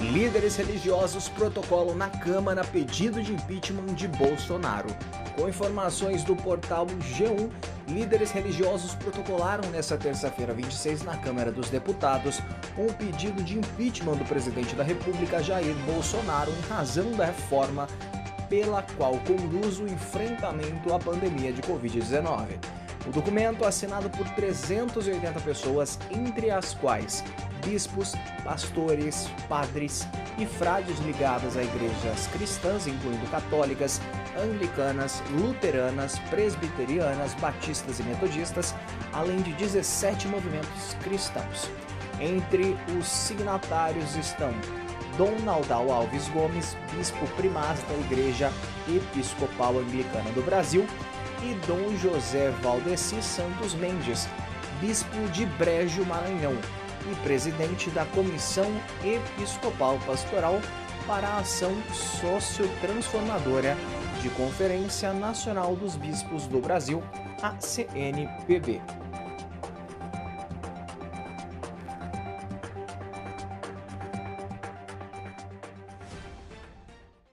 Líderes religiosos protocolam na Câmara pedido de impeachment de Bolsonaro. Com informações do portal G1, líderes religiosos protocolaram nesta terça-feira 26 na Câmara dos Deputados um pedido de impeachment do presidente da República Jair Bolsonaro em razão da reforma pela qual conduz o enfrentamento à pandemia de Covid-19. O documento, assinado por 380 pessoas, entre as quais bispos, pastores, padres e frades ligadas a igrejas cristãs, incluindo católicas, anglicanas, luteranas, presbiterianas, batistas e metodistas, além de 17 movimentos cristãos. Entre os signatários estão Dom Naldal Alves Gomes, bispo primaz da Igreja Episcopal Anglicana do Brasil, e Dom José Valdeci Santos Mendes, bispo de Brejo Maranhão e presidente da Comissão Episcopal Pastoral para a Ação Sociotransformadora de Conferência Nacional dos Bispos do Brasil, a CNPB.